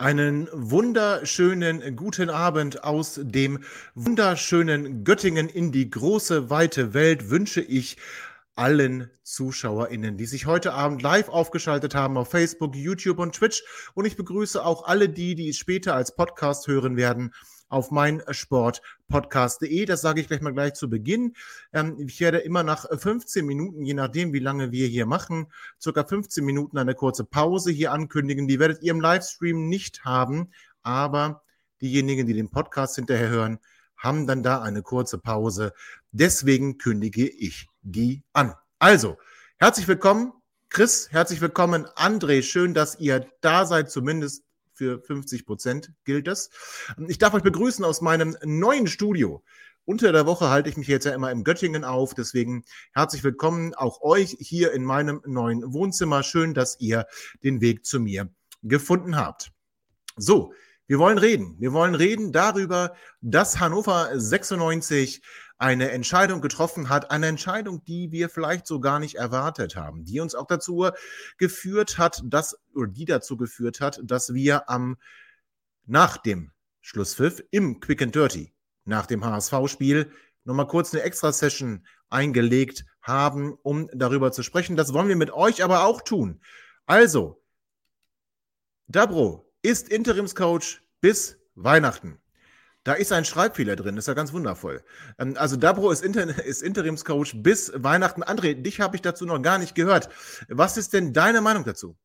Einen wunderschönen guten Abend aus dem wunderschönen Göttingen in die große, weite Welt wünsche ich allen ZuschauerInnen, die sich heute Abend live aufgeschaltet haben auf Facebook, YouTube und Twitch. Und ich begrüße auch alle die, die es später als Podcast hören werden auf mein Sportpodcast.de. Das sage ich gleich mal gleich zu Beginn. Ähm, ich werde immer nach 15 Minuten, je nachdem, wie lange wir hier machen, circa 15 Minuten eine kurze Pause hier ankündigen. Die werdet ihr im Livestream nicht haben, aber diejenigen, die den Podcast hinterher hören, haben dann da eine kurze Pause. Deswegen kündige ich die an. Also, herzlich willkommen. Chris, herzlich willkommen. André, schön, dass ihr da seid, zumindest für 50 Prozent gilt das. Ich darf euch begrüßen aus meinem neuen Studio. Unter der Woche halte ich mich jetzt ja immer im Göttingen auf. Deswegen herzlich willkommen auch euch hier in meinem neuen Wohnzimmer. Schön, dass ihr den Weg zu mir gefunden habt. So, wir wollen reden. Wir wollen reden darüber, dass Hannover 96 eine Entscheidung getroffen hat, eine Entscheidung, die wir vielleicht so gar nicht erwartet haben, die uns auch dazu geführt hat, dass, oder die dazu geführt hat, dass wir am, nach dem Schlusspfiff im Quick and Dirty, nach dem HSV-Spiel, nochmal kurz eine Extra-Session eingelegt haben, um darüber zu sprechen. Das wollen wir mit euch aber auch tun. Also, Dabro ist Interimscoach bis Weihnachten. Da ist ein Schreibfehler drin, das ist ja ganz wundervoll. Ähm, also Dabro ist, Inter ist Interimscoach bis Weihnachten. André, dich habe ich dazu noch gar nicht gehört. Was ist denn deine Meinung dazu?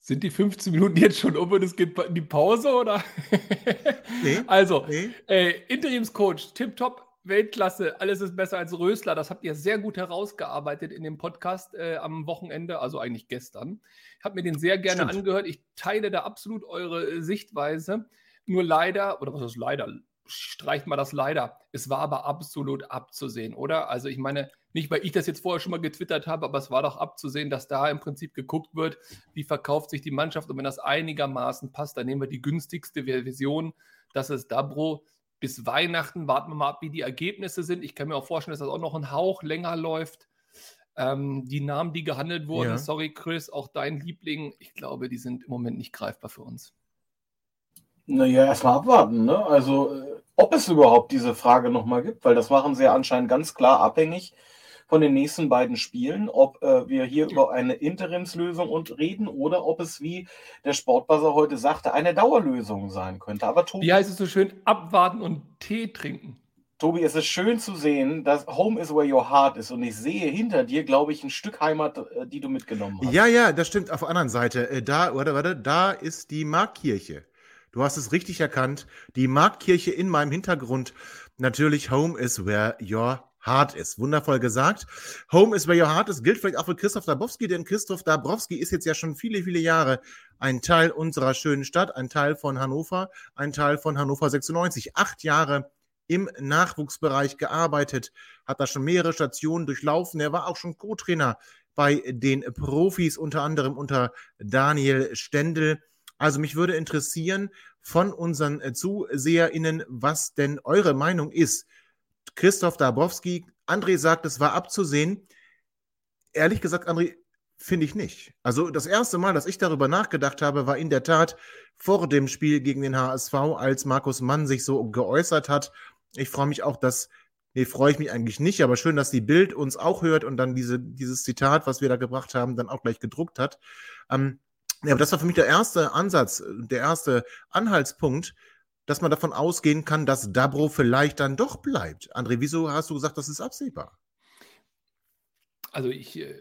Sind die 15 Minuten jetzt schon um und es geht in die Pause oder? Nee. also, nee. Äh, Interimscoach, tipptopp, Weltklasse, alles ist besser als Rösler. Das habt ihr sehr gut herausgearbeitet in dem Podcast äh, am Wochenende, also eigentlich gestern. Ich habe mir den sehr gerne Stimmt. angehört. Ich teile da absolut eure äh, Sichtweise. Nur leider, oder was ist leider? Streicht mal das leider. Es war aber absolut abzusehen, oder? Also ich meine, nicht weil ich das jetzt vorher schon mal getwittert habe, aber es war doch abzusehen, dass da im Prinzip geguckt wird, wie verkauft sich die Mannschaft und wenn das einigermaßen passt, dann nehmen wir die günstigste Version. Das ist Dabro. Bis Weihnachten warten wir mal ab, wie die Ergebnisse sind. Ich kann mir auch vorstellen, dass das auch noch ein Hauch länger läuft. Ähm, die Namen, die gehandelt wurden, ja. sorry Chris, auch dein Liebling, ich glaube, die sind im Moment nicht greifbar für uns. Naja, erstmal abwarten, ne? Also, äh, ob es überhaupt diese Frage nochmal gibt, weil das machen sie ja anscheinend ganz klar abhängig von den nächsten beiden Spielen, ob äh, wir hier über eine Interimslösung und reden oder ob es, wie der Sportbuzzer heute sagte, eine Dauerlösung sein könnte. Aber Tobi, wie heißt es so schön, abwarten und Tee trinken. Tobi, es ist schön zu sehen, dass Home is where your heart is. Und ich sehe hinter dir, glaube ich, ein Stück Heimat, äh, die du mitgenommen hast. Ja, ja, das stimmt. Auf der anderen Seite, äh, da, warte, warte, da ist die Markkirche. Du hast es richtig erkannt. Die Marktkirche in meinem Hintergrund. Natürlich, Home is where your heart is. Wundervoll gesagt. Home is where your heart is gilt vielleicht auch für Christoph Dabrowski, denn Christoph Dabrowski ist jetzt ja schon viele, viele Jahre ein Teil unserer schönen Stadt, ein Teil von Hannover, ein Teil von Hannover 96. Acht Jahre im Nachwuchsbereich gearbeitet, hat da schon mehrere Stationen durchlaufen. Er war auch schon Co-Trainer bei den Profis, unter anderem unter Daniel Stendel. Also mich würde interessieren von unseren äh, ZuseherInnen, was denn eure Meinung ist. Christoph Dabowski, André sagt, es war abzusehen. Ehrlich gesagt, André, finde ich nicht. Also das erste Mal, dass ich darüber nachgedacht habe, war in der Tat vor dem Spiel gegen den HSV, als Markus Mann sich so geäußert hat. Ich freue mich auch, dass, nee, freue ich mich eigentlich nicht, aber schön, dass die Bild uns auch hört und dann diese, dieses Zitat, was wir da gebracht haben, dann auch gleich gedruckt hat. Ähm, ja, aber das war für mich der erste Ansatz, der erste Anhaltspunkt, dass man davon ausgehen kann, dass Dabro vielleicht dann doch bleibt. André, wieso hast du gesagt, das ist absehbar? Also ich, äh,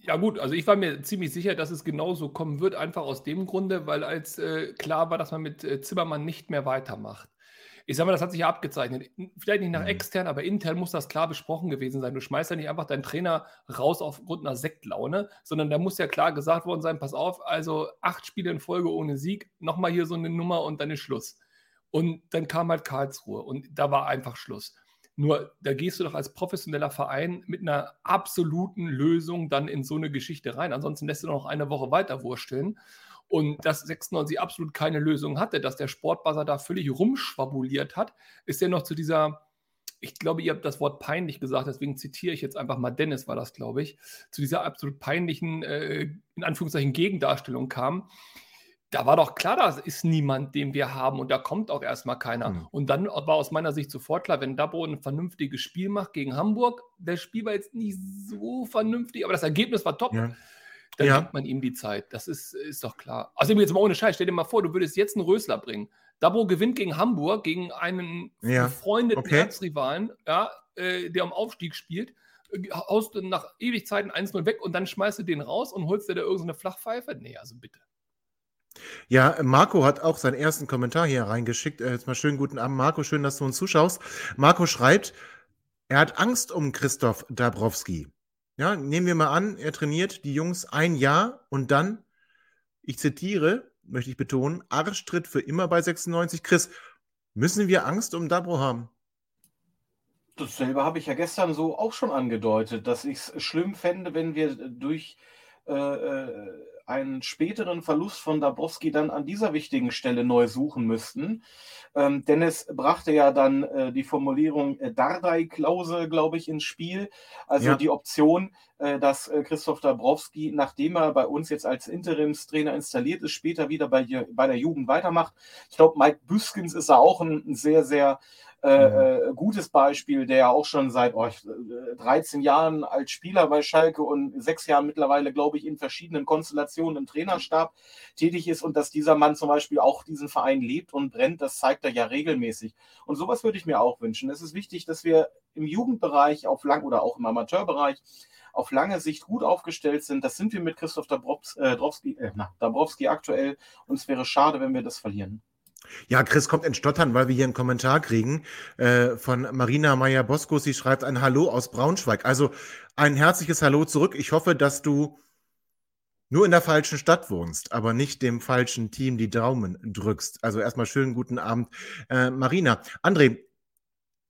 ja gut, also ich war mir ziemlich sicher, dass es genauso kommen wird, einfach aus dem Grunde, weil als äh, klar war, dass man mit äh, Zimmermann nicht mehr weitermacht. Ich sag mal, das hat sich ja abgezeichnet. Vielleicht nicht nach mhm. extern, aber intern muss das klar besprochen gewesen sein. Du schmeißt ja nicht einfach deinen Trainer raus aufgrund einer Sektlaune, sondern da muss ja klar gesagt worden sein: Pass auf, also acht Spiele in Folge ohne Sieg, nochmal hier so eine Nummer und dann ist Schluss. Und dann kam halt Karlsruhe und da war einfach Schluss. Nur da gehst du doch als professioneller Verein mit einer absoluten Lösung dann in so eine Geschichte rein. Ansonsten lässt du noch eine Woche weiter wursteln. Und dass 96 absolut keine Lösung hatte, dass der Sportbuzzer da völlig rumschwabuliert hat, ist ja noch zu dieser, ich glaube, ihr habt das Wort peinlich gesagt, deswegen zitiere ich jetzt einfach mal Dennis, war das, glaube ich, zu dieser absolut peinlichen, äh, in Anführungszeichen, Gegendarstellung kam da war doch klar, da ist niemand, den wir haben und da kommt auch erstmal keiner. Mhm. Und dann war aus meiner Sicht sofort klar, wenn Dabo ein vernünftiges Spiel macht gegen Hamburg, das Spiel war jetzt nicht so vernünftig, aber das Ergebnis war top. Ja. Dann ja. gibt man ihm die Zeit. Das ist, ist doch klar. Also jetzt mal ohne Scheiß, stell dir mal vor, du würdest jetzt einen Rösler bringen. Dabo gewinnt gegen Hamburg, gegen einen ja. befreundeten okay. Erzrivalen, ja, äh, der am Aufstieg spielt haust du nach Ewigkeiten 1-0 weg und dann schmeißt du den raus und holst dir da irgendeine Flachpfeife? Nee, also bitte. Ja, Marco hat auch seinen ersten Kommentar hier reingeschickt. Äh, jetzt mal schönen guten Abend, Marco. Schön, dass du uns zuschaust. Marco schreibt, er hat Angst um Christoph Dabrowski. Ja, nehmen wir mal an, er trainiert die Jungs ein Jahr und dann, ich zitiere, möchte ich betonen, Arschtritt für immer bei 96. Chris, müssen wir Angst um Dabro haben? Dasselbe habe ich ja gestern so auch schon angedeutet, dass ich es schlimm fände, wenn wir durch einen späteren Verlust von Dabrowski dann an dieser wichtigen Stelle neu suchen müssten. Ähm, Dennis brachte ja dann äh, die Formulierung äh, Dardai-Klausel, glaube ich, ins Spiel. Also ja. die Option, äh, dass äh, Christoph Dabrowski, nachdem er bei uns jetzt als Interimstrainer installiert ist, später wieder bei, bei der Jugend weitermacht. Ich glaube, Mike Büskens ist da auch ein, ein sehr, sehr äh, mhm. äh, gutes Beispiel, der ja auch schon seit oh, 13 Jahren als Spieler bei Schalke und sechs Jahren mittlerweile, glaube ich, in verschiedenen Konstellationen im Trainerstab tätig ist und dass dieser Mann zum Beispiel auch diesen Verein lebt und brennt, das zeigt er ja regelmäßig. Und sowas würde ich mir auch wünschen. Es ist wichtig, dass wir im Jugendbereich auf lang oder auch im Amateurbereich auf lange Sicht gut aufgestellt sind. Das sind wir mit Christoph Dabrowski, äh, Dabrowski aktuell und es wäre schade, wenn wir das verlieren. Ja, Chris kommt in Stottern, weil wir hier einen Kommentar kriegen äh, von Marina Meyer-Bosco. Sie schreibt ein Hallo aus Braunschweig. Also ein herzliches Hallo zurück. Ich hoffe, dass du nur in der falschen Stadt wohnst, aber nicht dem falschen Team die Daumen drückst. Also erstmal schönen guten Abend, äh, Marina. André,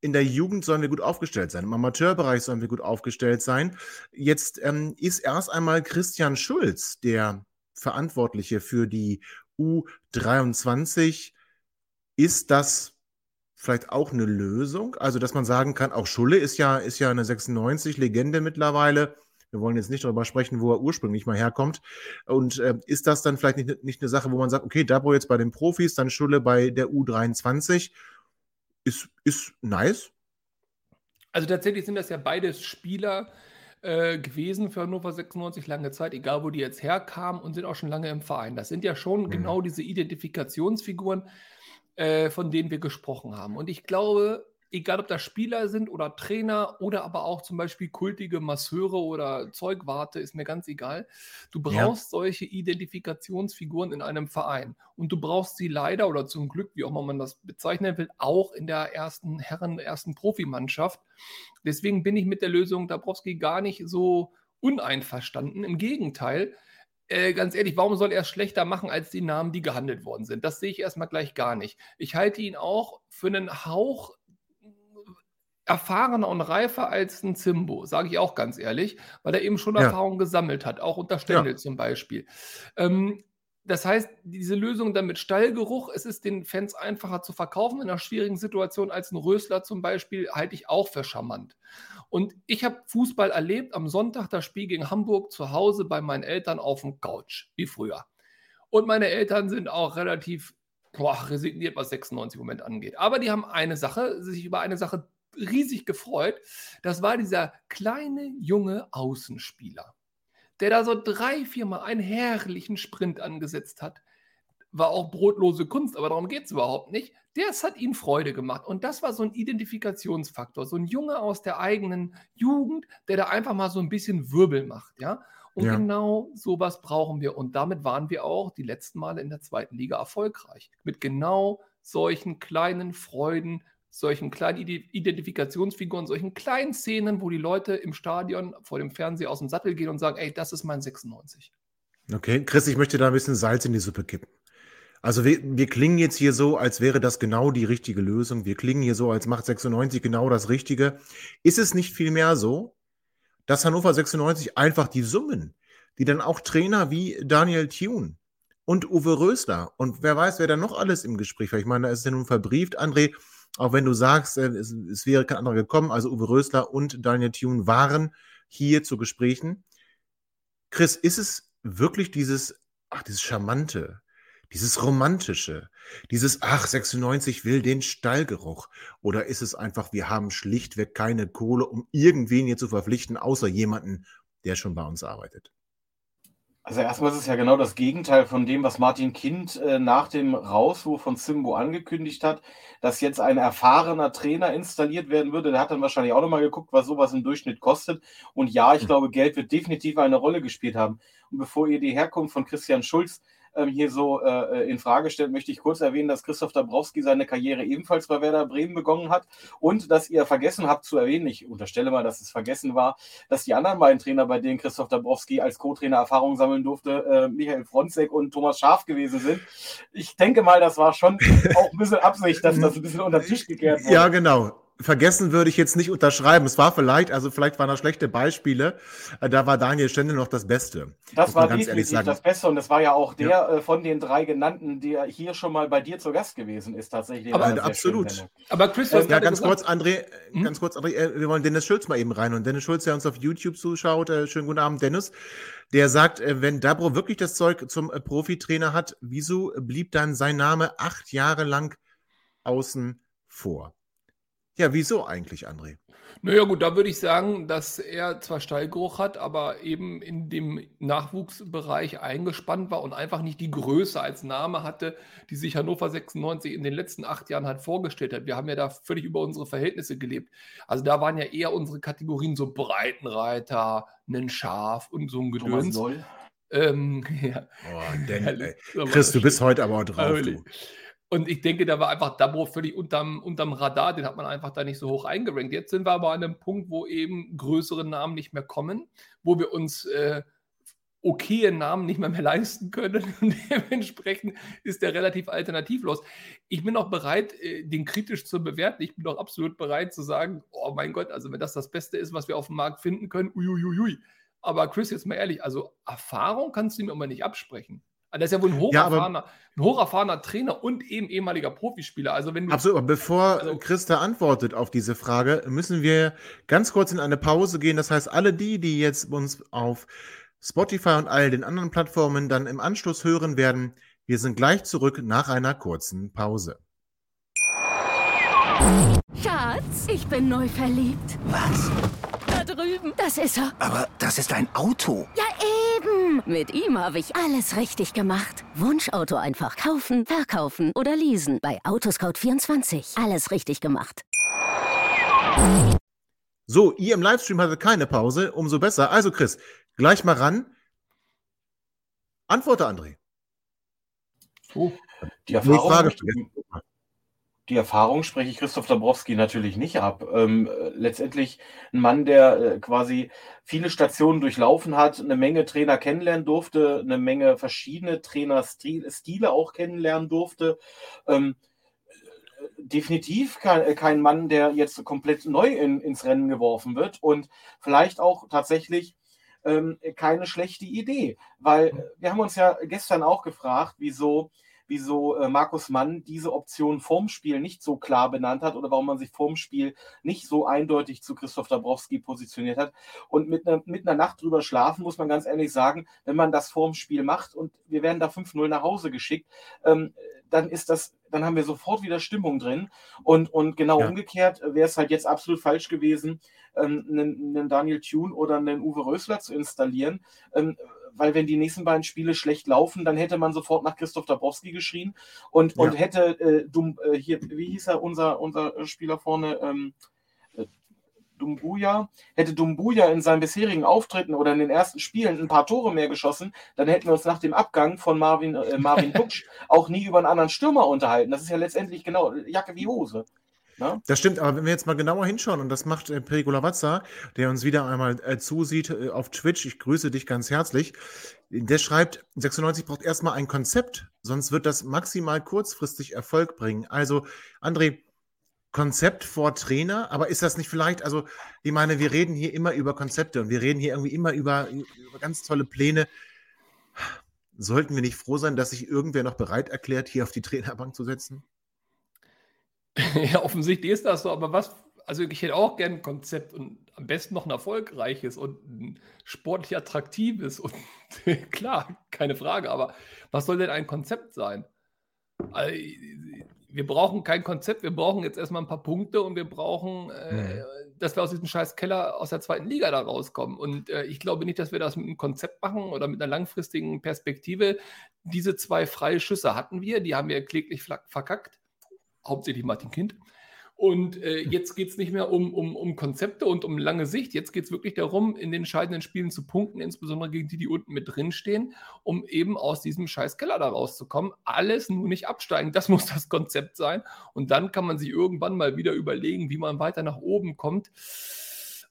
in der Jugend sollen wir gut aufgestellt sein, im Amateurbereich sollen wir gut aufgestellt sein. Jetzt ähm, ist erst einmal Christian Schulz der Verantwortliche für die U23 ist das vielleicht auch eine Lösung? Also, dass man sagen kann, auch Schulle ist ja, ist ja eine 96-Legende mittlerweile. Wir wollen jetzt nicht darüber sprechen, wo er ursprünglich mal herkommt. Und äh, ist das dann vielleicht nicht, nicht eine Sache, wo man sagt, okay, Dabo jetzt bei den Profis, dann Schulle bei der U23? Ist, ist nice. Also tatsächlich sind das ja beides Spieler äh, gewesen für Hannover 96 lange Zeit, egal wo die jetzt herkamen und sind auch schon lange im Verein. Das sind ja schon mhm. genau diese Identifikationsfiguren, äh, von denen wir gesprochen haben. Und ich glaube, egal ob das Spieler sind oder Trainer oder aber auch zum Beispiel kultige Masseure oder Zeugwarte, ist mir ganz egal. Du brauchst ja. solche Identifikationsfiguren in einem Verein. Und du brauchst sie leider oder zum Glück, wie auch immer man das bezeichnen will, auch in der ersten Herren, ersten Profimannschaft. Deswegen bin ich mit der Lösung Dabrowski gar nicht so uneinverstanden. Im Gegenteil, äh, ganz ehrlich, warum soll er es schlechter machen als die Namen, die gehandelt worden sind? Das sehe ich erstmal gleich gar nicht. Ich halte ihn auch für einen Hauch erfahrener und reifer als ein Zimbo, sage ich auch ganz ehrlich, weil er eben schon ja. Erfahrung gesammelt hat, auch unter Stendel ja. zum Beispiel. Ähm, das heißt, diese Lösung dann mit Stallgeruch, es ist den Fans einfacher zu verkaufen in einer schwierigen Situation als ein Rösler zum Beispiel, halte ich auch für charmant. Und ich habe Fußball erlebt am Sonntag, das Spiel gegen Hamburg zu Hause bei meinen Eltern auf dem Couch, wie früher. Und meine Eltern sind auch relativ boah, resigniert, was 96 im Moment angeht. Aber die haben eine Sache, sich über eine Sache riesig gefreut. Das war dieser kleine junge Außenspieler der da so drei, viermal einen herrlichen Sprint angesetzt hat. War auch brotlose Kunst, aber darum geht es überhaupt nicht. Das hat ihm Freude gemacht. Und das war so ein Identifikationsfaktor. So ein Junge aus der eigenen Jugend, der da einfach mal so ein bisschen Wirbel macht, ja. Und ja. genau sowas brauchen wir. Und damit waren wir auch die letzten Male in der zweiten Liga erfolgreich. Mit genau solchen kleinen Freuden, solchen kleinen Identifikationsfiguren, solchen kleinen Szenen, wo die Leute im Stadion vor dem Fernseher aus dem Sattel gehen und sagen, ey, das ist mein 96. Okay, Chris, ich möchte da ein bisschen Salz in die Suppe kippen. Also wir, wir klingen jetzt hier so, als wäre das genau die richtige Lösung. Wir klingen hier so, als macht 96 genau das Richtige. Ist es nicht vielmehr so, dass Hannover 96 einfach die Summen, die dann auch Trainer wie Daniel Thune und Uwe Rösler und wer weiß, wer da noch alles im Gespräch war. Ich meine, da ist ja nun verbrieft, André, auch wenn du sagst, äh, es, es wäre kein anderer gekommen, also Uwe Rösler und Daniel Thune waren hier zu Gesprächen. Chris, ist es wirklich dieses, ach, dieses Charmante, dieses Romantische, dieses, ach, 96 will den Stallgeruch? Oder ist es einfach, wir haben schlichtweg keine Kohle, um irgendwen hier zu verpflichten, außer jemanden, der schon bei uns arbeitet? Also erstmal ist es ja genau das Gegenteil von dem, was Martin Kind äh, nach dem Rauswurf von Simbo angekündigt hat, dass jetzt ein erfahrener Trainer installiert werden würde. Der hat dann wahrscheinlich auch nochmal geguckt, was sowas im Durchschnitt kostet. Und ja, ich hm. glaube, Geld wird definitiv eine Rolle gespielt haben. Und bevor ihr die Herkunft von Christian Schulz ähm, hier so äh, in Frage stellt, möchte ich kurz erwähnen, dass Christoph Dabrowski seine Karriere ebenfalls bei Werder Bremen begonnen hat und dass ihr vergessen habt zu erwähnen, ich unterstelle mal, dass es vergessen war, dass die anderen beiden Trainer, bei denen Christoph Dabrowski als Co-Trainer Erfahrung sammeln durfte, äh, Michael Fronzek und Thomas Schaf gewesen sind. Ich denke mal, das war schon auch ein bisschen Absicht, dass das ein bisschen unter den Tisch gekehrt wurde. Ja, genau vergessen würde ich jetzt nicht unterschreiben. Es war vielleicht, also vielleicht waren da schlechte Beispiele. Äh, da war Daniel Stendel noch das Beste. Das war definitiv das Beste und das war ja auch der ja. Äh, von den drei genannten, der hier schon mal bei dir zu Gast gewesen ist, tatsächlich. Aber absolut. Aber Chris, was ja, ganz kurz, André, hm? ganz kurz, André, äh, wir wollen Dennis Schulz mal eben rein und Dennis Schulz, der uns auf YouTube zuschaut, äh, schönen guten Abend, Dennis. Der sagt, wenn Dabro wirklich das Zeug zum Profitrainer hat, wieso blieb dann sein Name acht Jahre lang außen vor? Ja, wieso eigentlich, André? Naja, gut, da würde ich sagen, dass er zwar Stallgeruch hat, aber eben in dem Nachwuchsbereich eingespannt war und einfach nicht die Größe als Name hatte, die sich Hannover 96 in den letzten acht Jahren halt vorgestellt hat. Wir haben ja da völlig über unsere Verhältnisse gelebt. Also da waren ja eher unsere Kategorien so Breitenreiter, ein Schaf und so ein Gedöns. Ähm, ja. Oh, denn, Chris, du bist heute aber auch drauf. Und ich denke, da war einfach Dabo völlig unterm, unterm Radar, den hat man einfach da nicht so hoch eingerankt. Jetzt sind wir aber an einem Punkt, wo eben größere Namen nicht mehr kommen, wo wir uns äh, okaye Namen nicht mehr, mehr leisten können. Und dementsprechend ist der relativ alternativlos. Ich bin auch bereit, äh, den kritisch zu bewerten. Ich bin auch absolut bereit zu sagen, oh mein Gott, also wenn das das Beste ist, was wir auf dem Markt finden können, uiuiui. Aber Chris, jetzt mal ehrlich, also Erfahrung kannst du ihm immer nicht absprechen. Also, das ist ja wohl ein hocherfahrener, ja, ein hocherfahrener Trainer und eben ehemaliger Profispieler. Also wenn du, absolut, aber bevor also, Christa antwortet auf diese Frage, müssen wir ganz kurz in eine Pause gehen. Das heißt, alle die, die jetzt uns auf Spotify und all den anderen Plattformen dann im Anschluss hören werden, wir sind gleich zurück nach einer kurzen Pause. Schatz, ich bin neu verliebt. Was? Da drüben. Das ist er. Aber das ist ein Auto. Ja, Mit ihm habe ich alles richtig gemacht. Wunschauto einfach kaufen, verkaufen oder leasen. Bei Autoscout24. Alles richtig gemacht. So, ihr im Livestream hattet keine Pause. Umso besser. Also, Chris, gleich mal ran. Antworte, André. Oh, die Erfahrung. Nee, Frage die Erfahrung spreche ich Christoph Dabrowski natürlich nicht ab. Ähm, letztendlich ein Mann, der äh, quasi viele Stationen durchlaufen hat, eine Menge Trainer kennenlernen durfte, eine Menge verschiedene Trainerstile auch kennenlernen durfte. Ähm, definitiv kein, kein, Mann, der jetzt komplett neu in, ins Rennen geworfen wird und vielleicht auch tatsächlich ähm, keine schlechte Idee, weil wir haben uns ja gestern auch gefragt, wieso wieso äh, Markus Mann diese Option vorm Spiel nicht so klar benannt hat oder warum man sich vorm Spiel nicht so eindeutig zu Christoph Dabrowski positioniert hat. Und mit, ne, mit einer Nacht drüber schlafen, muss man ganz ehrlich sagen, wenn man das vorm Spiel macht und wir werden da 5-0 nach Hause geschickt, ähm, dann ist das, dann haben wir sofort wieder Stimmung drin. Und, und genau ja. umgekehrt wäre es halt jetzt absolut falsch gewesen, ähm, einen, einen Daniel Thune oder einen Uwe Rösler zu installieren. Ähm, weil wenn die nächsten beiden Spiele schlecht laufen, dann hätte man sofort nach Christoph Dabrowski geschrien und, ja. und hätte äh, Dum, äh, hier, wie hieß er, unser, unser Spieler vorne, ähm, äh, Dumbuya, hätte Dumbuya in seinen bisherigen Auftritten oder in den ersten Spielen ein paar Tore mehr geschossen, dann hätten wir uns nach dem Abgang von Marvin, äh, Marvin Duksch auch nie über einen anderen Stürmer unterhalten. Das ist ja letztendlich genau Jacke wie Hose. Ne? Das stimmt, aber wenn wir jetzt mal genauer hinschauen, und das macht äh, Perico Lavazza, der uns wieder einmal äh, zusieht äh, auf Twitch, ich grüße dich ganz herzlich, der schreibt, 96 braucht erstmal ein Konzept, sonst wird das maximal kurzfristig Erfolg bringen. Also, André, Konzept vor Trainer, aber ist das nicht vielleicht, also ich meine, wir reden hier immer über Konzepte und wir reden hier irgendwie immer über, über ganz tolle Pläne. Sollten wir nicht froh sein, dass sich irgendwer noch bereit erklärt, hier auf die Trainerbank zu setzen? Ja, offensichtlich ist das so, aber was, also ich hätte auch gerne ein Konzept und am besten noch ein erfolgreiches und ein sportlich attraktives und klar, keine Frage, aber was soll denn ein Konzept sein? Also, wir brauchen kein Konzept, wir brauchen jetzt erstmal ein paar Punkte und wir brauchen, äh, mhm. dass wir aus diesem scheiß Keller aus der zweiten Liga da rauskommen. Und äh, ich glaube nicht, dass wir das mit einem Konzept machen oder mit einer langfristigen Perspektive. Diese zwei freie Schüsse hatten wir, die haben wir kläglich verkackt hauptsächlich Martin Kind. Und äh, hm. jetzt geht es nicht mehr um, um, um Konzepte und um lange Sicht. Jetzt geht es wirklich darum, in den entscheidenden Spielen zu punkten, insbesondere gegen die, die unten mit drin stehen, um eben aus diesem scheiß Keller da rauszukommen. Alles nur nicht absteigen. Das muss das Konzept sein. Und dann kann man sich irgendwann mal wieder überlegen, wie man weiter nach oben kommt.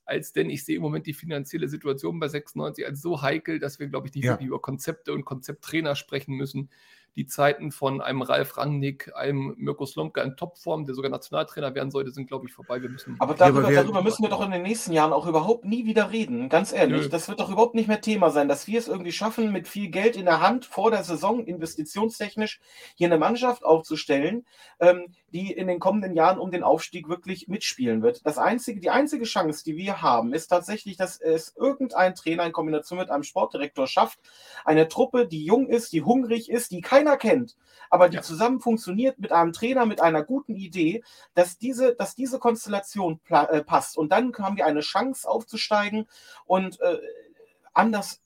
Als denn ich sehe im Moment die finanzielle Situation bei 96 als so heikel, dass wir, glaube ich, nicht ja. über Konzepte und Konzepttrainer sprechen müssen die Zeiten von einem Ralf Rangnick, einem Mirko Slomka in Topform, der sogar Nationaltrainer werden sollte, sind, glaube ich, vorbei. Wir müssen aber darüber, ja, aber darüber, müssen wir doch in den nächsten Jahren auch überhaupt nie wieder reden. Ganz ehrlich, Nö. das wird doch überhaupt nicht mehr Thema sein, dass wir es irgendwie schaffen, mit viel Geld in der Hand vor der Saison investitionstechnisch hier eine Mannschaft aufzustellen, ähm, die in den kommenden Jahren um den Aufstieg wirklich mitspielen wird. Das einzige, die einzige Chance, die wir haben, ist tatsächlich, dass es irgendein Trainer in Kombination mit einem Sportdirektor schafft, eine Truppe, die jung ist, die hungrig ist, die keiner kennt, aber die ja. zusammen funktioniert mit einem Trainer, mit einer guten Idee, dass diese, dass diese Konstellation äh, passt. Und dann haben wir eine Chance aufzusteigen und äh, anders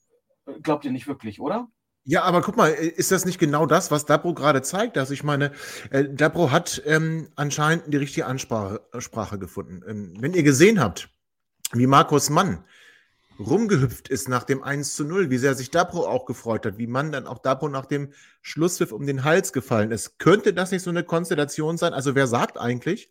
äh, glaubt ihr nicht wirklich, oder? Ja, aber guck mal, ist das nicht genau das, was Dabro gerade zeigt? Also ich meine, äh, Dabro hat ähm, anscheinend die richtige Ansprache Sprache gefunden. Ähm, wenn ihr gesehen habt, wie Markus Mann rumgehüpft ist nach dem 1 zu 0, wie sehr sich Dabro auch gefreut hat, wie Mann dann auch Dabro nach dem Schlusspfiff um den Hals gefallen ist. Könnte das nicht so eine Konstellation sein? Also wer sagt eigentlich,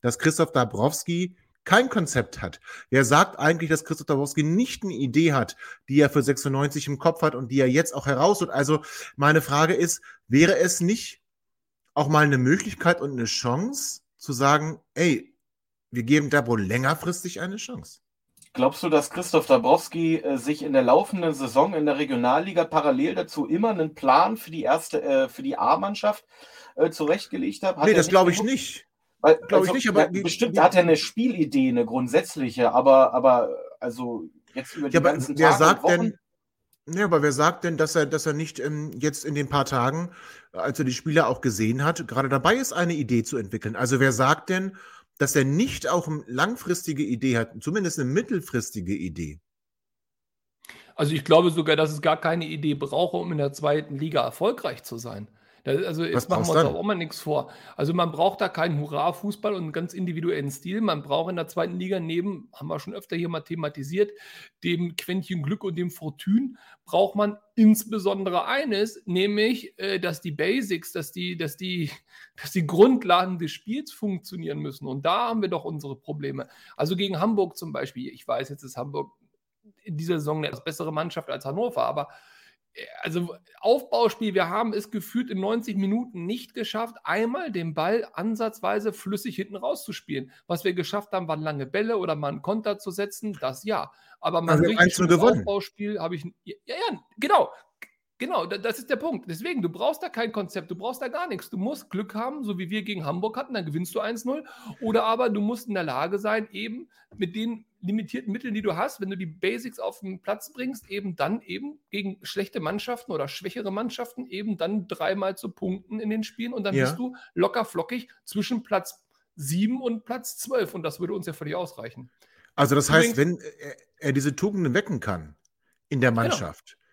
dass Christoph Dabrowski kein Konzept hat. Wer sagt eigentlich, dass Christoph Dabrowski nicht eine Idee hat, die er für 96 im Kopf hat und die er jetzt auch herausholt? Also meine Frage ist, wäre es nicht auch mal eine Möglichkeit und eine Chance zu sagen, ey, wir geben Dabro längerfristig eine Chance? Glaubst du, dass Christoph Dabrowski äh, sich in der laufenden Saison in der Regionalliga parallel dazu immer einen Plan für die erste, äh, für die A-Mannschaft äh, zurechtgelegt hat? hat nee, das glaube ich nicht. Glaube also, ich nicht, aber. Ja, bestimmt hat er eine Spielidee, eine grundsätzliche, aber, aber also jetzt über die ja, ganzen wer Tage sagt Wochen, denn, ja, aber wer sagt denn, dass er, dass er nicht ähm, jetzt in den paar Tagen, als er die Spieler auch gesehen hat, gerade dabei ist, eine Idee zu entwickeln? Also wer sagt denn, dass er nicht auch eine langfristige Idee hat, zumindest eine mittelfristige Idee? Also ich glaube sogar, dass es gar keine Idee brauche, um in der zweiten Liga erfolgreich zu sein. Also jetzt machen wir uns auch mal nichts vor. Also man braucht da keinen Hurra-Fußball und einen ganz individuellen Stil. Man braucht in der zweiten Liga neben, haben wir schon öfter hier mal thematisiert, dem Quäntchen Glück und dem Fortune, braucht man insbesondere eines, nämlich, äh, dass die Basics, dass die, dass die, dass die Grundlagen des Spiels funktionieren müssen. Und da haben wir doch unsere Probleme. Also gegen Hamburg zum Beispiel. Ich weiß, jetzt ist Hamburg in dieser Saison eine etwas bessere Mannschaft als Hannover, aber also Aufbauspiel, wir haben es gefühlt in 90 Minuten nicht geschafft, einmal den Ball ansatzweise flüssig hinten rauszuspielen. Was wir geschafft haben, waren lange Bälle oder mal einen Konter zu setzen, das ja. Aber mal also richtig Aufbauspiel habe ich. Ja, ja, genau. Genau, das ist der Punkt. Deswegen, du brauchst da kein Konzept, du brauchst da gar nichts. Du musst Glück haben, so wie wir gegen Hamburg hatten, dann gewinnst du 1-0. Oder aber du musst in der Lage sein, eben mit den limitierten Mitteln, die du hast, wenn du die Basics auf den Platz bringst, eben dann eben gegen schlechte Mannschaften oder schwächere Mannschaften eben dann dreimal zu punkten in den Spielen und dann ja. bist du locker flockig zwischen Platz 7 und Platz 12 und das würde uns ja völlig ausreichen. Also das heißt, wenn er, er diese Tugenden wecken kann in der genau. Mannschaft, genau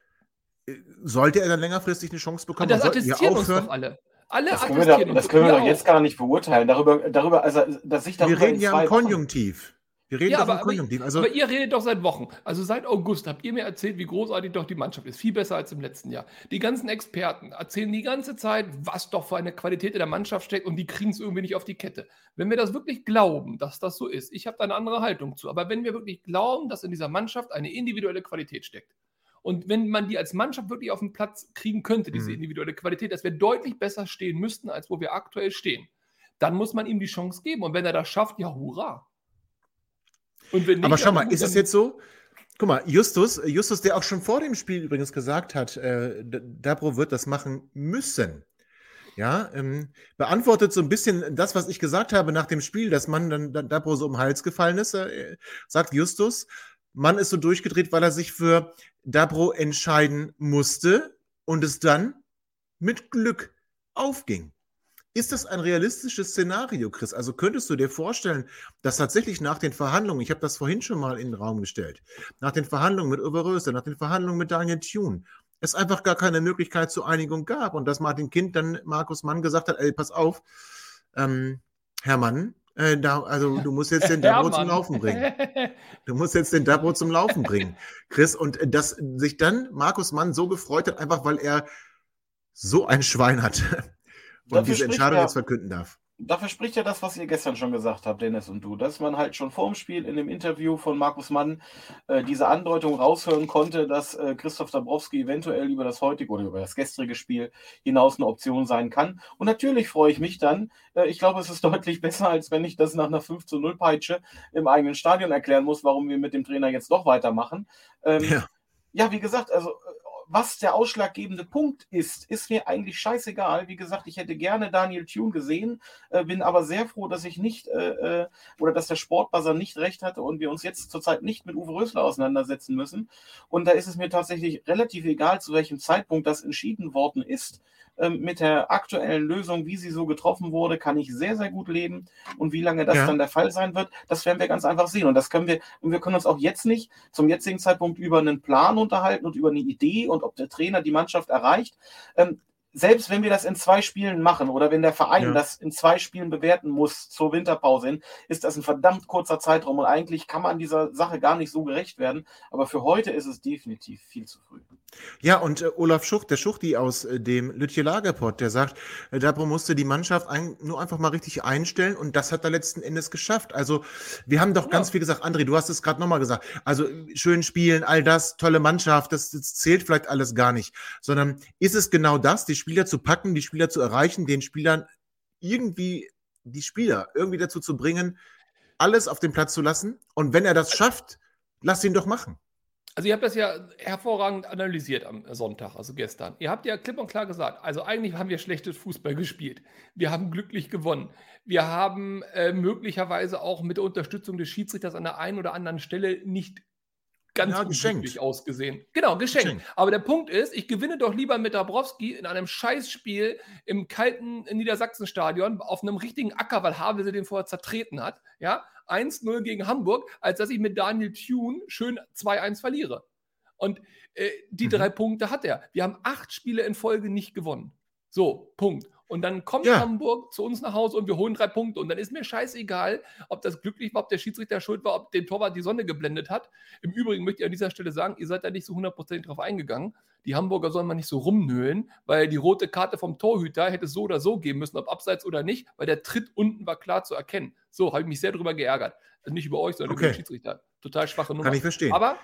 sollte er dann längerfristig eine Chance bekommen? das attestieren uns doch alle. Alle das können wir, da, das können wir doch jetzt gar nicht beurteilen. Darüber, darüber, also, dass ich darüber Wir reden ja im Konjunktiv. Wir reden ja, aber, vom Konjunktiv. Also, aber ihr redet doch seit Wochen. Also seit August habt ihr mir erzählt, wie großartig doch die Mannschaft ist. Viel besser als im letzten Jahr. Die ganzen Experten erzählen die ganze Zeit, was doch für eine Qualität in der Mannschaft steckt und die kriegen es irgendwie nicht auf die Kette. Wenn wir das wirklich glauben, dass das so ist, ich habe da eine andere Haltung zu, aber wenn wir wirklich glauben, dass in dieser Mannschaft eine individuelle Qualität steckt, und wenn man die als Mannschaft wirklich auf den Platz kriegen könnte, diese mhm. individuelle Qualität, dass wir deutlich besser stehen müssten, als wo wir aktuell stehen, dann muss man ihm die Chance geben. Und wenn er das schafft, ja, hurra. Nicht, Aber schau mal, ist es jetzt so? Guck mal, Justus, Justus, der auch schon vor dem Spiel übrigens gesagt hat, äh, Dabro wird das machen müssen. Ja, ähm, beantwortet so ein bisschen das, was ich gesagt habe nach dem Spiel, dass man dann, dann Dabro so um den Hals gefallen ist, äh, sagt Justus. Man ist so durchgedreht, weil er sich für Dabro entscheiden musste und es dann mit Glück aufging. Ist das ein realistisches Szenario, Chris? Also könntest du dir vorstellen, dass tatsächlich nach den Verhandlungen, ich habe das vorhin schon mal in den Raum gestellt, nach den Verhandlungen mit Oberröster, nach den Verhandlungen mit Daniel Thune, es einfach gar keine Möglichkeit zur Einigung gab und dass Martin Kind dann Markus Mann gesagt hat, ey, pass auf, ähm, Herr Mann, äh, da, also du musst jetzt den Dabo zum Laufen bringen. Du musst jetzt den Dabo zum Laufen bringen, Chris. Und dass sich dann Markus Mann so gefreut hat, einfach weil er so ein Schwein hat und diese Entscheidung jetzt verkünden darf. Dafür spricht ja das, was ihr gestern schon gesagt habt, Dennis und du, dass man halt schon vor dem Spiel in dem Interview von Markus Mann äh, diese Andeutung raushören konnte, dass äh, Christoph Dabrowski eventuell über das heutige oder über das gestrige Spiel hinaus eine Option sein kann. Und natürlich freue ich mich dann. Äh, ich glaube, es ist deutlich besser, als wenn ich das nach einer 5 zu 0 Peitsche im eigenen Stadion erklären muss, warum wir mit dem Trainer jetzt doch weitermachen. Ähm, ja. ja, wie gesagt, also was der ausschlaggebende Punkt ist, ist mir eigentlich scheißegal. Wie gesagt, ich hätte gerne Daniel Thune gesehen, äh, bin aber sehr froh, dass ich nicht äh, äh, oder dass der Sportbuzzer nicht recht hatte und wir uns jetzt zurzeit nicht mit Uwe Rösler auseinandersetzen müssen. Und da ist es mir tatsächlich relativ egal, zu welchem Zeitpunkt das entschieden worden ist. Ähm, mit der aktuellen Lösung, wie sie so getroffen wurde, kann ich sehr, sehr gut leben. Und wie lange das ja. dann der Fall sein wird, das werden wir ganz einfach sehen. Und das können wir, und wir können uns auch jetzt nicht zum jetzigen Zeitpunkt über einen Plan unterhalten und über eine Idee und ob der Trainer die Mannschaft erreicht. Ähm, selbst wenn wir das in zwei Spielen machen oder wenn der Verein ja. das in zwei Spielen bewerten muss zur Winterpause hin, ist das ein verdammt kurzer Zeitraum und eigentlich kann man dieser Sache gar nicht so gerecht werden. Aber für heute ist es definitiv viel zu früh. Ja, und äh, Olaf Schucht, der Schuchti aus äh, dem Lütje Lagerpott, der sagt, äh, Dabro musste die Mannschaft ein, nur einfach mal richtig einstellen und das hat er letzten Endes geschafft. Also wir haben doch ja. ganz viel gesagt, André, du hast es gerade nochmal gesagt, also schön spielen, all das, tolle Mannschaft, das, das zählt vielleicht alles gar nicht, sondern ist es genau das, die Spieler zu packen, die Spieler zu erreichen, den Spielern irgendwie, die Spieler irgendwie dazu zu bringen, alles auf den Platz zu lassen. Und wenn er das schafft, lass ihn doch machen. Also ihr habt das ja hervorragend analysiert am Sonntag, also gestern. Ihr habt ja klipp und klar gesagt, also eigentlich haben wir schlechtes Fußball gespielt. Wir haben glücklich gewonnen. Wir haben äh, möglicherweise auch mit der Unterstützung des Schiedsrichters an der einen oder anderen Stelle nicht ganz ja, geschenkt ausgesehen. Genau, geschenkt. geschenkt. Aber der Punkt ist, ich gewinne doch lieber mit Dabrowski in einem Scheißspiel im kalten Niedersachsenstadion auf einem richtigen Acker, weil Havelse den vorher zertreten hat, ja, 1-0 gegen Hamburg, als dass ich mit Daniel Thune schön 2-1 verliere. Und äh, die mhm. drei Punkte hat er. Wir haben acht Spiele in Folge nicht gewonnen. So, Punkt. Und dann kommt ja. Hamburg zu uns nach Hause und wir holen drei Punkte. Und dann ist mir scheißegal, ob das glücklich war, ob der Schiedsrichter schuld war, ob dem Torwart die Sonne geblendet hat. Im Übrigen möchte ich an dieser Stelle sagen, ihr seid da nicht so hundertprozentig drauf eingegangen. Die Hamburger sollen mal nicht so rumnöhlen, weil die rote Karte vom Torhüter hätte es so oder so geben müssen, ob abseits oder nicht, weil der Tritt unten war klar zu erkennen. So, habe ich mich sehr darüber geärgert. Also nicht über euch, sondern okay. über den Schiedsrichter. Total schwache Nummer. Kann ich verstehen. Aber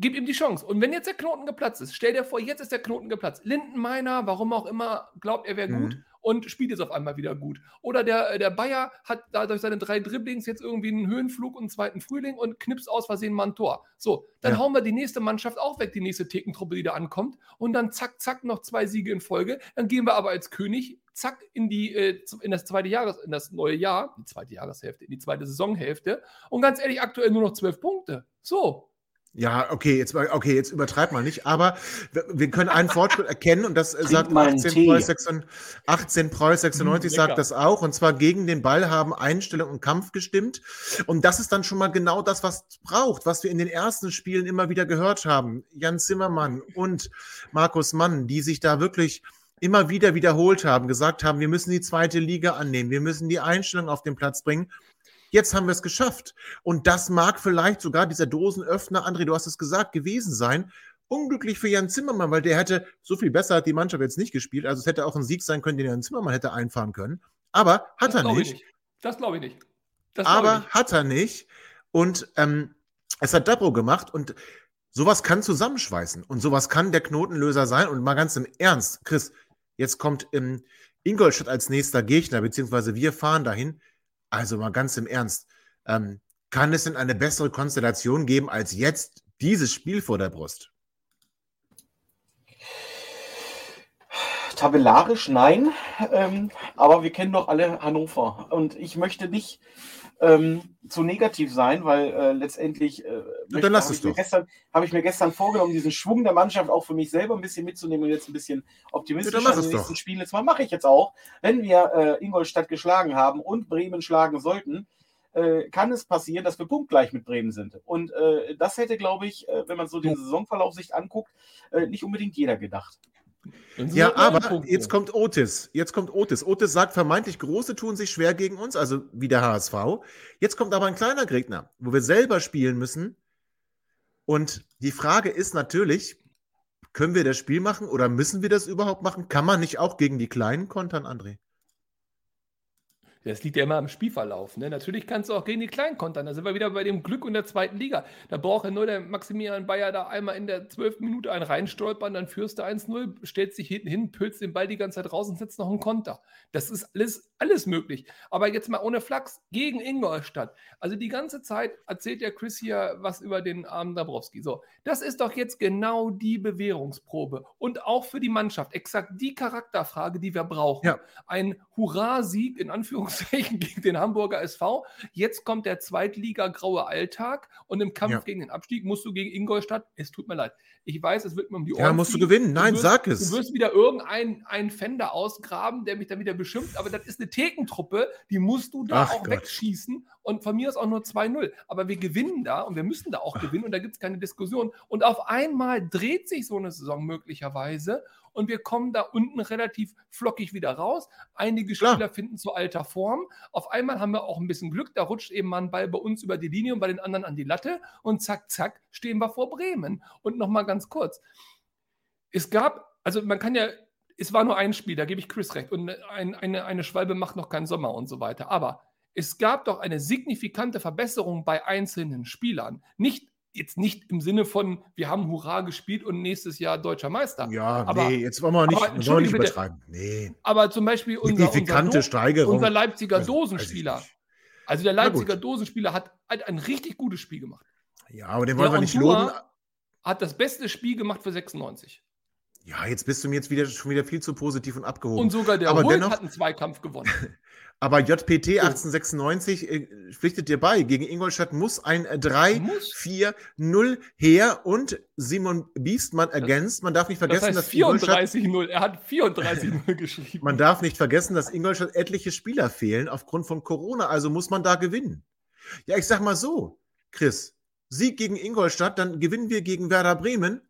gib ihm die Chance. Und wenn jetzt der Knoten geplatzt ist, stell dir vor, jetzt ist der Knoten geplatzt. Lindenmeiner, warum auch immer, glaubt, er wäre mhm. gut und spielt jetzt auf einmal wieder gut. Oder der, der Bayer hat dadurch seine drei Dribblings jetzt irgendwie einen Höhenflug und einen zweiten Frühling und knipst aus Versehen mal ein Tor. So, dann ja. hauen wir die nächste Mannschaft auch weg, die nächste Thekentruppe, die da ankommt. Und dann zack, zack, noch zwei Siege in Folge. Dann gehen wir aber als König zack in die äh, in das zweite Jahres in das neue Jahr, die zweite Jahreshälfte, in die zweite Saisonhälfte und ganz ehrlich aktuell nur noch zwölf Punkte. So, ja, okay, jetzt, okay, jetzt übertreib mal nicht, aber wir, wir können einen Fortschritt erkennen und das Trink sagt 18 Preuß, 96, 18 Preuß 96 sagt das auch und zwar gegen den Ball haben Einstellung und Kampf gestimmt. Und das ist dann schon mal genau das, was braucht, was wir in den ersten Spielen immer wieder gehört haben. Jan Zimmermann und Markus Mann, die sich da wirklich immer wieder wiederholt haben, gesagt haben, wir müssen die zweite Liga annehmen, wir müssen die Einstellung auf den Platz bringen Jetzt haben wir es geschafft. Und das mag vielleicht sogar dieser Dosenöffner, André, du hast es gesagt, gewesen sein. Unglücklich für Jan Zimmermann, weil der hätte, so viel besser hat die Mannschaft jetzt nicht gespielt. Also es hätte auch ein Sieg sein können, den Jan Zimmermann hätte einfahren können. Aber hat das er nicht. nicht. Das glaube ich nicht. Das Aber ich nicht. hat er nicht. Und ähm, es hat Dabro gemacht und sowas kann zusammenschweißen. Und sowas kann der Knotenlöser sein. Und mal ganz im Ernst, Chris, jetzt kommt im Ingolstadt als nächster Gegner, beziehungsweise wir fahren dahin. Also mal ganz im Ernst. Ähm, kann es denn eine bessere Konstellation geben als jetzt dieses Spiel vor der Brust? Tabellarisch nein, ähm, aber wir kennen doch alle Hannover. Und ich möchte nicht ähm, zu negativ sein, weil äh, letztendlich äh, dann lass es doch. Gestern, habe ich mir gestern vorgenommen, diesen Schwung der Mannschaft auch für mich selber ein bisschen mitzunehmen und jetzt ein bisschen optimistischer ja, in den nächsten Spielen. Jetzt mache ich jetzt auch. Wenn wir äh, Ingolstadt geschlagen haben und Bremen schlagen sollten, äh, kann es passieren, dass wir punktgleich mit Bremen sind. Und äh, das hätte, glaube ich, äh, wenn man so den Saisonverlauf sich anguckt, äh, nicht unbedingt jeder gedacht. Ja, aber jetzt kommt Otis. Jetzt kommt Otis. Otis sagt vermeintlich, Große tun sich schwer gegen uns, also wie der HSV. Jetzt kommt aber ein kleiner Gegner, wo wir selber spielen müssen. Und die Frage ist natürlich, können wir das Spiel machen oder müssen wir das überhaupt machen? Kann man nicht auch gegen die Kleinen kontern, André? Das liegt ja immer am Spielverlauf. Ne? Natürlich kannst du auch gegen die Kleinen kontern. Da sind wir wieder bei dem Glück in der zweiten Liga. Da braucht ja nur der Maximilian Bayer da einmal in der zwölften Minute einen reinstolpern, dann führst du 1-0, stellst dich hinten hin, pülst den Ball die ganze Zeit raus und setzt noch einen Konter. Das ist alles, alles möglich. Aber jetzt mal ohne Flachs gegen Ingolstadt. Also die ganze Zeit erzählt ja Chris hier was über den armen Dabrowski. So, das ist doch jetzt genau die Bewährungsprobe. Und auch für die Mannschaft. Exakt die Charakterfrage, die wir brauchen. Ja. Ein Hurra-Sieg in Anführungszeichen Anführungszeichen gegen den Hamburger SV. Jetzt kommt der Zweitliga-graue Alltag und im Kampf ja. gegen den Abstieg musst du gegen Ingolstadt, es tut mir leid. Ich weiß, es wird mir um die Ohren. Ja, musst ziehen. du gewinnen. Nein, du wirst, sag es. Du wirst wieder irgendeinen Fender ausgraben, der mich dann wieder beschimpft, aber das ist eine Thekentruppe, die musst du da Ach auch Gott. wegschießen und von mir ist auch nur 2-0. Aber wir gewinnen da und wir müssen da auch Ach. gewinnen und da gibt es keine Diskussion. Und auf einmal dreht sich so eine Saison möglicherweise und wir kommen da unten relativ flockig wieder raus. Einige Spieler Klar. finden zu alter Form. Auf einmal haben wir auch ein bisschen Glück, da rutscht eben mal ein Ball bei uns über die Linie und bei den anderen an die Latte und zack, zack, stehen wir vor Bremen. Und nochmal ganz kurz. Es gab, also man kann ja es war nur ein Spiel, da gebe ich Chris recht. Und ein, eine, eine Schwalbe macht noch keinen Sommer und so weiter. Aber es gab doch eine signifikante Verbesserung bei einzelnen Spielern. Nicht jetzt nicht im Sinne von, wir haben Hurra gespielt und nächstes Jahr deutscher Meister. Ja, aber, nee, jetzt wollen wir nicht, aber, wollen nicht übertreiben. Nee. Aber zum Beispiel unser, unser, Steigerung. unser Leipziger also, Dosenspieler. Also der Leipziger Dosenspieler hat, hat ein richtig gutes Spiel gemacht. Ja, aber den wollen der wir nicht loben. Hat das beste Spiel gemacht für 96. Ja, jetzt bist du mir jetzt wieder schon wieder viel zu positiv und abgehoben. Und sogar der aber Hult dennoch, hat einen Zweikampf gewonnen. Aber JPT 1896 äh, pflichtet dir bei. Gegen Ingolstadt muss ein 3-4-0 äh, her und Simon Biestmann ergänzt. Man darf nicht vergessen, das heißt dass 34-0. Er hat 34-0 geschrieben. Man darf nicht vergessen, dass Ingolstadt etliche Spieler fehlen aufgrund von Corona. Also muss man da gewinnen. Ja, ich sag mal so, Chris. Sieg gegen Ingolstadt, dann gewinnen wir gegen Werder Bremen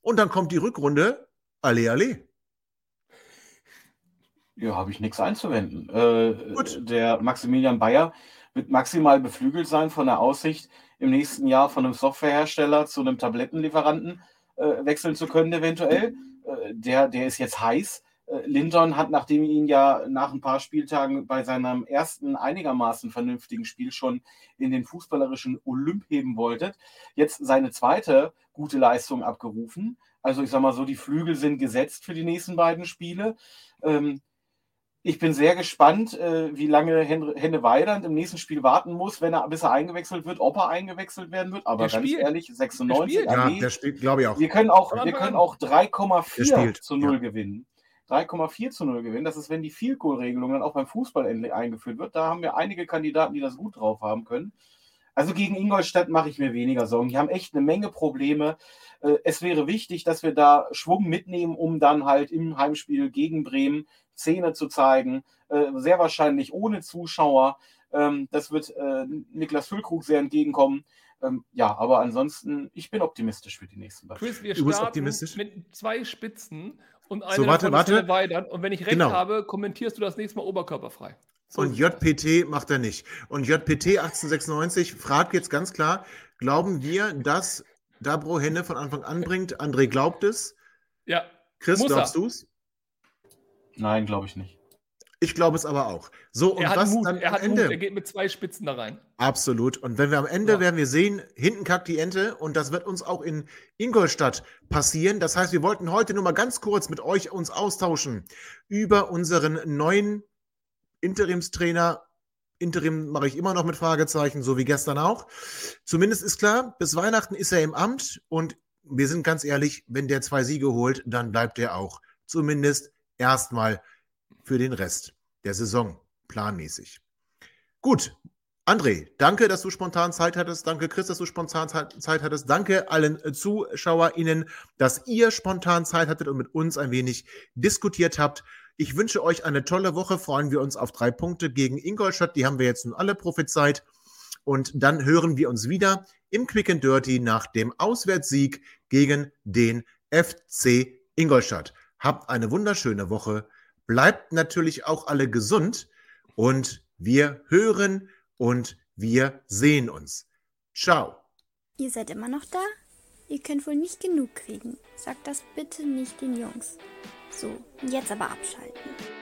und dann kommt die Rückrunde. Alle, alle. Ja, habe ich nichts einzuwenden. Äh, der Maximilian Bayer wird maximal beflügelt sein von der Aussicht, im nächsten Jahr von einem Softwarehersteller zu einem Tablettenlieferanten äh, wechseln zu können, eventuell. Äh, der, der ist jetzt heiß. Äh, Linton hat, nachdem ihr ihn ja nach ein paar Spieltagen bei seinem ersten einigermaßen vernünftigen Spiel schon in den fußballerischen Olymp heben wolltet, jetzt seine zweite gute Leistung abgerufen. Also ich sage mal so, die Flügel sind gesetzt für die nächsten beiden Spiele. Ähm, ich bin sehr gespannt, äh, wie lange Henne Weidand im nächsten Spiel warten muss, wenn er, bis er eingewechselt wird, ob er eingewechselt werden wird. Aber der ganz spielt. ehrlich, 96. Der ja, der spielt, glaube ich auch. Wir können auch, wir können auch 3,4 zu 0 ja. gewinnen. 3,4 zu 0 gewinnen. Das ist, wenn die Field Goal Regelung dann auch beim Fußball endlich eingeführt wird. Da haben wir einige Kandidaten, die das gut drauf haben können. Also gegen Ingolstadt mache ich mir weniger Sorgen. Die haben echt eine Menge Probleme. Äh, es wäre wichtig, dass wir da Schwung mitnehmen, um dann halt im Heimspiel gegen Bremen Szene zu zeigen. Äh, sehr wahrscheinlich ohne Zuschauer. Ähm, das wird äh, Niklas Füllkrug sehr entgegenkommen. Ähm, ja, aber ansonsten, ich bin optimistisch für die nächsten beiden. Chris, wir du bist optimistisch? mit zwei Spitzen und eine so, warte, warte. Weidern. Und wenn ich recht genau. habe, kommentierst du das nächste Mal oberkörperfrei. und JPT macht er nicht. Und JPT 1896 fragt jetzt ganz klar, glauben wir, dass Dabro Henne von Anfang an bringt? André glaubt es. Ja. Chris, Muss glaubst du es? Nein, glaube ich nicht. Ich glaube es aber auch. So, und er was Mut, dann er hat Ende? Mut, er geht mit zwei Spitzen da rein. Absolut. Und wenn wir am Ende ja. werden wir sehen, hinten kackt die Ente und das wird uns auch in Ingolstadt passieren. Das heißt, wir wollten heute nur mal ganz kurz mit euch uns austauschen über unseren neuen Interimstrainer. Interim mache ich immer noch mit Fragezeichen, so wie gestern auch. Zumindest ist klar, bis Weihnachten ist er im Amt und wir sind ganz ehrlich, wenn der zwei Siege holt, dann bleibt er auch. Zumindest erstmal für den Rest der Saison, planmäßig. Gut, André, danke, dass du spontan Zeit hattest. Danke, Chris, dass du spontan Zeit hattest. Danke allen ZuschauerInnen, dass ihr spontan Zeit hattet und mit uns ein wenig diskutiert habt. Ich wünsche euch eine tolle Woche. Freuen wir uns auf drei Punkte gegen Ingolstadt. Die haben wir jetzt nun alle prophezeit. Und dann hören wir uns wieder im Quick and Dirty nach dem Auswärtssieg gegen den FC Ingolstadt. Habt eine wunderschöne Woche. Bleibt natürlich auch alle gesund und wir hören und wir sehen uns. Ciao. Ihr seid immer noch da? Ihr könnt wohl nicht genug kriegen. Sagt das bitte nicht den Jungs. So, jetzt aber abschalten.